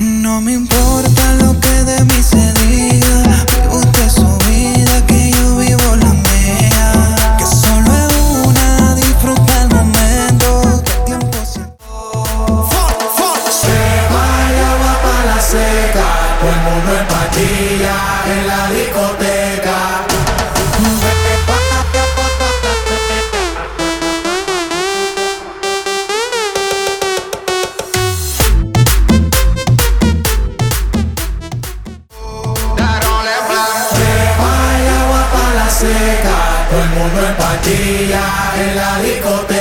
No me importa lo que de mí se diga. Vive usted su vida, que yo vivo la mía. Que solo es una, disfruta el momento. Que el tiempo se. Se vaya agua pa' la seca, todo el mundo en pastilla en la discoteca. Seca, todo el mundo en en la discoteca.